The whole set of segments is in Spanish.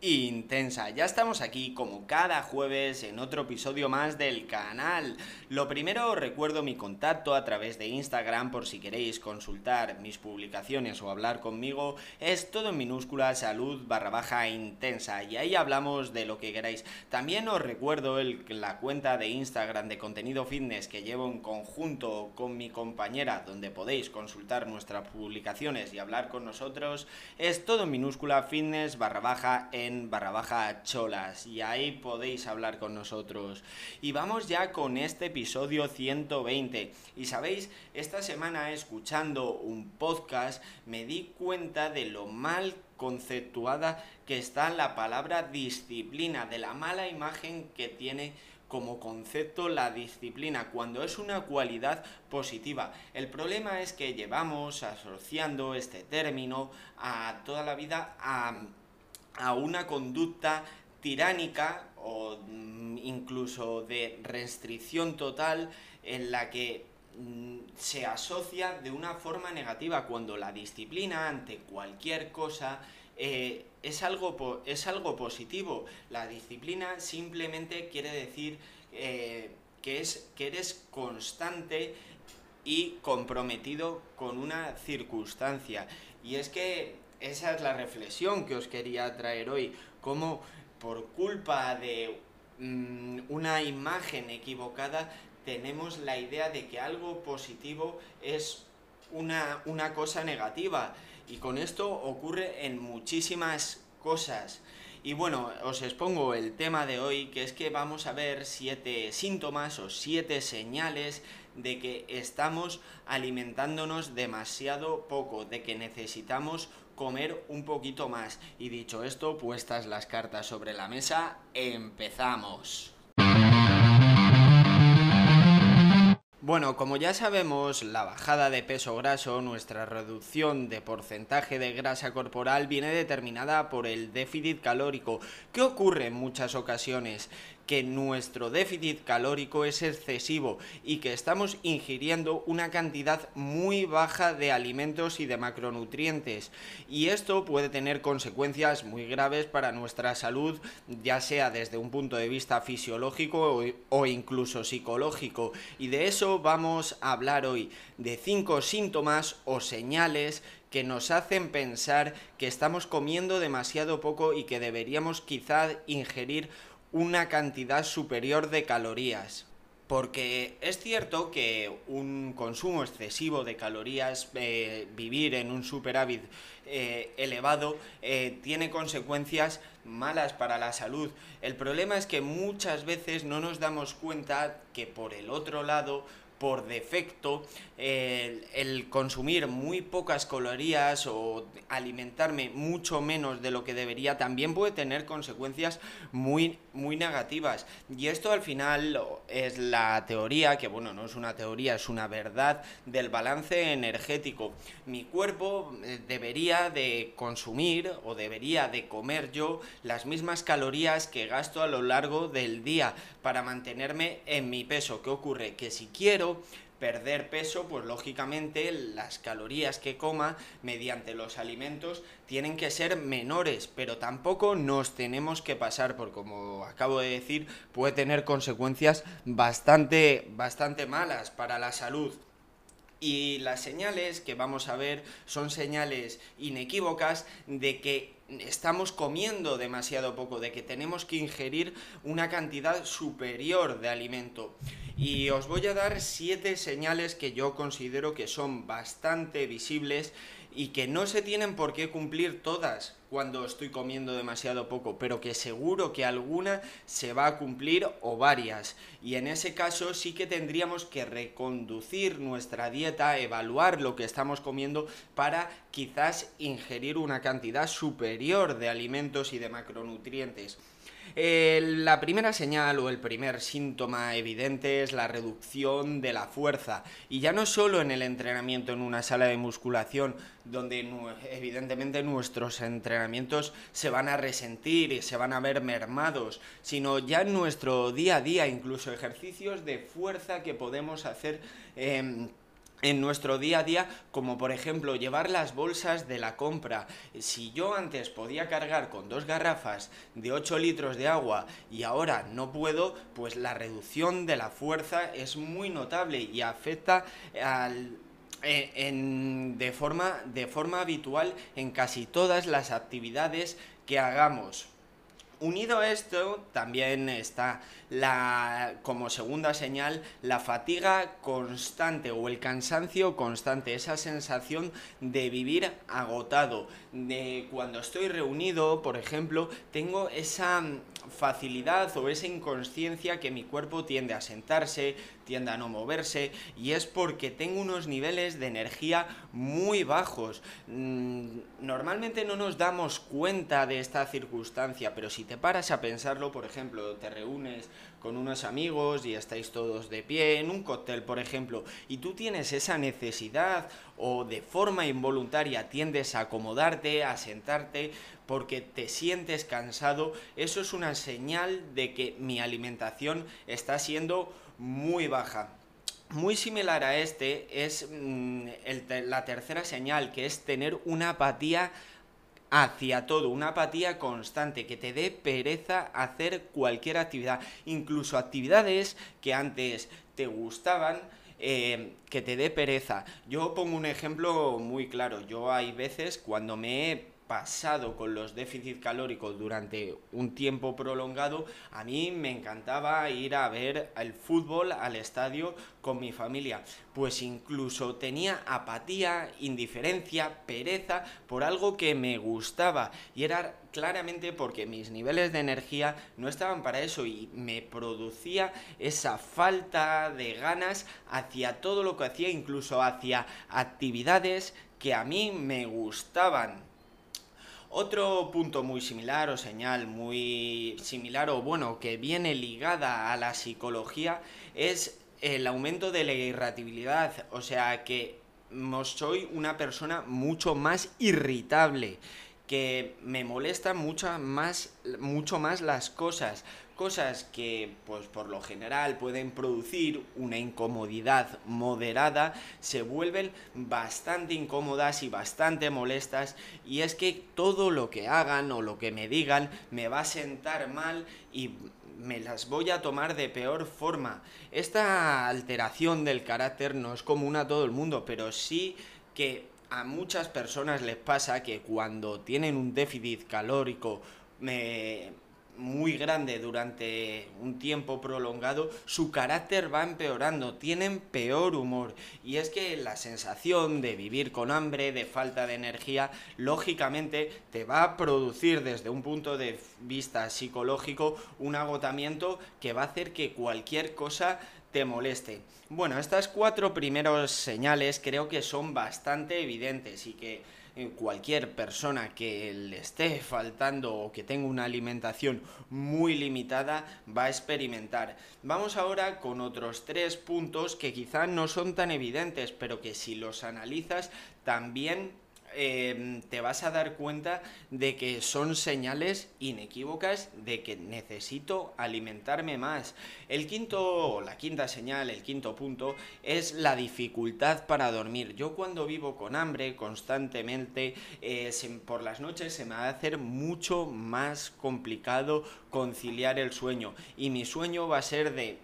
intensa. Ya estamos aquí como cada jueves en otro episodio más del canal. Lo primero os recuerdo mi contacto a través de Instagram por si queréis consultar mis publicaciones o hablar conmigo. Es todo en minúscula salud barra baja intensa y ahí hablamos de lo que queráis. También os recuerdo la cuenta de Instagram de contenido fitness que llevo en conjunto con mi compañera donde podéis consultar nuestras publicaciones y hablar con nosotros. Es todo en minúscula fitness barra baja en barra baja cholas y ahí podéis hablar con nosotros. Y vamos ya con este episodio 120. Y sabéis, esta semana escuchando un podcast me di cuenta de lo mal conceptuada que está la palabra disciplina, de la mala imagen que tiene como concepto la disciplina, cuando es una cualidad positiva. El problema es que llevamos asociando este término a toda la vida a a una conducta tiránica o mm, incluso de restricción total en la que mm, se asocia de una forma negativa cuando la disciplina ante cualquier cosa eh, es, algo es algo positivo. La disciplina simplemente quiere decir eh, que, es, que eres constante y comprometido con una circunstancia. Y es que esa es la reflexión que os quería traer hoy. Cómo por culpa de mm, una imagen equivocada tenemos la idea de que algo positivo es una, una cosa negativa. Y con esto ocurre en muchísimas cosas. Y bueno, os expongo el tema de hoy, que es que vamos a ver siete síntomas o siete señales de que estamos alimentándonos demasiado poco, de que necesitamos comer un poquito más. Y dicho esto, puestas las cartas sobre la mesa, empezamos. Bueno, como ya sabemos, la bajada de peso graso, nuestra reducción de porcentaje de grasa corporal viene determinada por el déficit calórico. ¿Qué ocurre en muchas ocasiones? que nuestro déficit calórico es excesivo y que estamos ingiriendo una cantidad muy baja de alimentos y de macronutrientes. Y esto puede tener consecuencias muy graves para nuestra salud, ya sea desde un punto de vista fisiológico o, incluso psicológico. Y de eso vamos a hablar hoy, de cinco síntomas o señales que nos hacen pensar que estamos comiendo demasiado poco y que deberíamos quizá ingerir una cantidad superior de calorías. Porque es cierto que un consumo excesivo de calorías, eh, vivir en un superávit eh, elevado, eh, tiene consecuencias malas para la salud. El problema es que muchas veces no nos damos cuenta que por el otro lado por defecto el, consumir muy pocas calorías o alimentarme mucho menos de lo que debería también puede tener consecuencias muy, muy negativas. Y esto al final es la teoría, que bueno, no es una teoría, es una verdad del balance energético. Mi cuerpo eh, debería de consumir o debería de comer yo las mismas calorías que gasto a lo largo del día para mantenerme en mi peso. ¿Qué ocurre? Que si quiero perder peso, pues lógicamente las calorías que coma mediante los alimentos tienen que ser menores, pero tampoco nos tenemos que pasar, porque como acabo de decir, puede tener consecuencias bastante, bastante malas para la salud. Y las señales que vamos a ver son señales inequívocas de que estamos comiendo demasiado poco, de que tenemos que ingerir una cantidad superior de alimento. Y os voy a dar siete señales que yo considero que son bastante visibles y que no se tienen por qué cumplir todas cuando estoy comiendo demasiado poco, pero que seguro que alguna se va a cumplir o varias. Y en ese caso sí que tendríamos que reconducir nuestra dieta, evaluar lo que estamos comiendo para quizás ingerir una cantidad superior de alimentos y de macronutrientes. Eh, la primera señal o el primer síntoma evidente es la reducción de la fuerza. Y ya no solo en el entrenamiento en una sala de musculación, donde evidentemente nuestros entrenamientos se van a resentir y se van a ver mermados, sino ya en nuestro día a día, incluso ejercicios de fuerza que podemos hacer. Em, en nuestro día a día, como por ejemplo llevar las bolsas de la compra. Si yo antes podía cargar con dos garrafas de 8 litros de agua y ahora no puedo, pues la reducción de la fuerza es muy notable y afecta al, eh, de, forma, de forma habitual en casi todas las actividades que hagamos. Unido a esto, también está la, como segunda señal la fatiga constante o el cansancio constante, esa sensación de vivir agotado, de cuando estoy reunido, por ejemplo, tengo esa facilidad o esa inconsciencia que mi cuerpo tiende a sentarse, tiende a no moverse y es porque tengo unos niveles de energía muy bajos. Mm, normalmente no nos damos cuenta de esta circunstancia, pero si te paras a pensarlo, por ejemplo, te reúnes con unos amigos y estáis todos de pie en un cóctel, por ejemplo, y tú tienes esa necesidad o de forma involuntaria tiendes a acomodarte, a sentarte, porque te sientes cansado, eso es una señal de que mi alimentación está siendo muy baja. Muy similar a este es mm, la tercera señal, que es tener una apatía hacia todo, una apatía constante, que te dé pereza hacer cualquier actividad, incluso actividades que antes te gustaban, eh, que te dé pereza. Yo pongo un ejemplo muy claro, yo hay veces cuando me he pasado con los déficits calóricos durante un tiempo prolongado, a mí me encantaba ir a ver el fútbol al estadio con mi familia. Pues incluso tenía apatía, indiferencia, pereza por algo que me gustaba. Y era claramente porque mis niveles de energía no estaban para eso y me producía esa falta de ganas hacia todo lo que hacía, incluso hacia actividades que a mí me gustaban. Otro punto muy similar o señal muy similar o bueno que viene ligada a la psicología es el aumento de la irritabilidad, o sea que soy una persona mucho más irritable, que me molesta mucho más, mucho más las cosas cosas que pues por lo general pueden producir una incomodidad moderada se vuelven bastante incómodas y bastante molestas y es que todo lo que hagan o lo que me digan me va a sentar mal y me las voy a tomar de peor forma. Esta alteración del carácter no es común a todo el mundo, pero sí que a muchas personas les pasa que cuando tienen un déficit calórico me muy grande durante un tiempo prolongado, su carácter va empeorando, tienen peor humor. Y es que la sensación de vivir con hambre, de falta de energía, lógicamente te va a producir desde un punto de vista psicológico un agotamiento que va a hacer que cualquier cosa te moleste. Bueno, estas cuatro primeros señales creo que son bastante evidentes y que cualquier persona que le esté faltando o que tenga una alimentación muy limitada va a experimentar. Vamos ahora con otros tres puntos que quizá no son tan evidentes, pero que si los analizas también Em, te vas a dar cuenta de que son señales inequívocas de que necesito alimentarme más. El quinto, la quinta señal, el quinto punto, es la dificultad para dormir. Yo cuando vivo con hambre constantemente, eh, por las noches se me va a hacer mucho más complicado conciliar el sueño y mi sueño va a ser de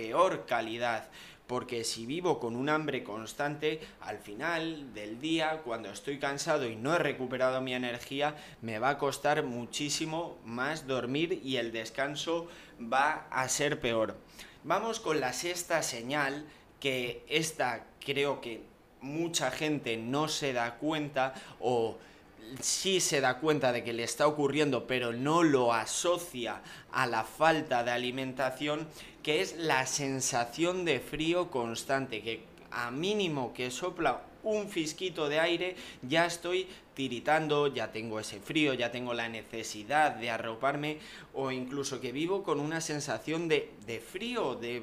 peor calidad porque si vivo con un hambre constante, al final del día, cuando estoy cansado y no he recuperado mi energía, me va a costar muchísimo más dormir y el descanso va a ser peor. Vamos con la sexta señal, que esta creo que mucha gente no se da cuenta o sí se da cuenta de que le está ocurriendo, pero no lo asocia a la falta de alimentación, que es la sensación de frío constante, que a mínimo que sopla un fisquito de aire, ya estoy tiritando, ya tengo ese frío, ya tengo la necesidad de arroparme o incluso que vivo con una sensación de, de frío, de...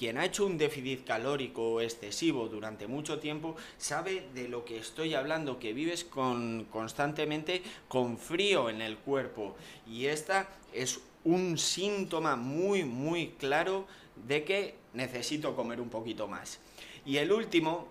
Quien ha hecho un déficit calórico excesivo durante mucho tiempo sabe de lo que estoy hablando, que vives con, constantemente con frío en el cuerpo. Y esta es un síntoma muy, muy claro de que necesito comer un poquito más. Y el último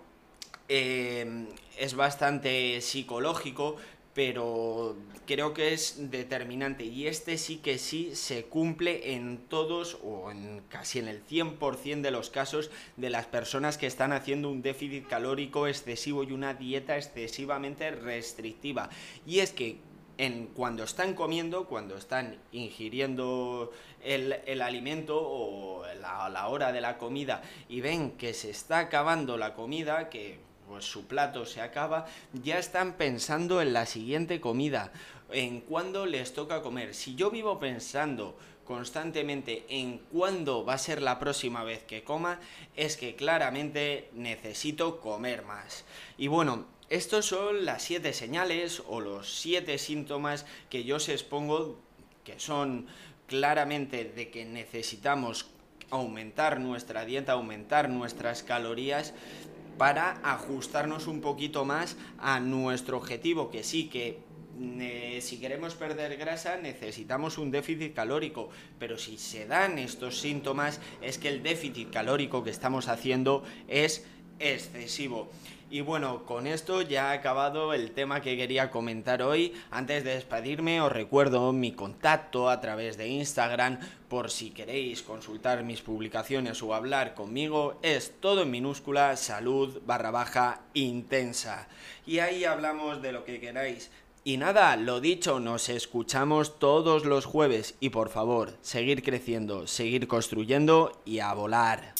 eh, es bastante psicológico, pero creo que es determinante y este sí que sí se cumple en todos o en casi en el 100% de los casos de las personas que están haciendo un déficit calórico excesivo y una dieta excesivamente restrictiva. Y es que en cuando están comiendo, cuando están ingiriendo el, alimento o la, la hora de la comida y ven que se está acabando la comida, que pues su plato se acaba, ya están pensando en la siguiente comida, en cuándo les toca comer. Si yo vivo pensando constantemente en cuándo va a ser la próxima vez que coma, es que claramente necesito comer más. Y bueno, estos son las siete señales o los siete síntomas que yo os expongo que son claramente de que necesitamos aumentar nuestra dieta, aumentar nuestras calorías para ajustarnos un poquito más a nuestro objetivo, que sí, que si queremos perder grasa necesitamos un déficit calórico, pero si se dan estos síntomas es que el déficit calórico que estamos haciendo es excesivo. Y bueno, con esto ya ha acabado el tema que quería comentar hoy. Antes de despedirme os recuerdo mi contacto a través de Instagram por si queréis consultar mis publicaciones o hablar conmigo. Es todo en minúscula salud barra baja intensa. Y ahí hablamos de lo que queráis. Y nada, lo dicho, nos escuchamos todos los jueves y por favor, seguir creciendo, seguir construyendo y a volar.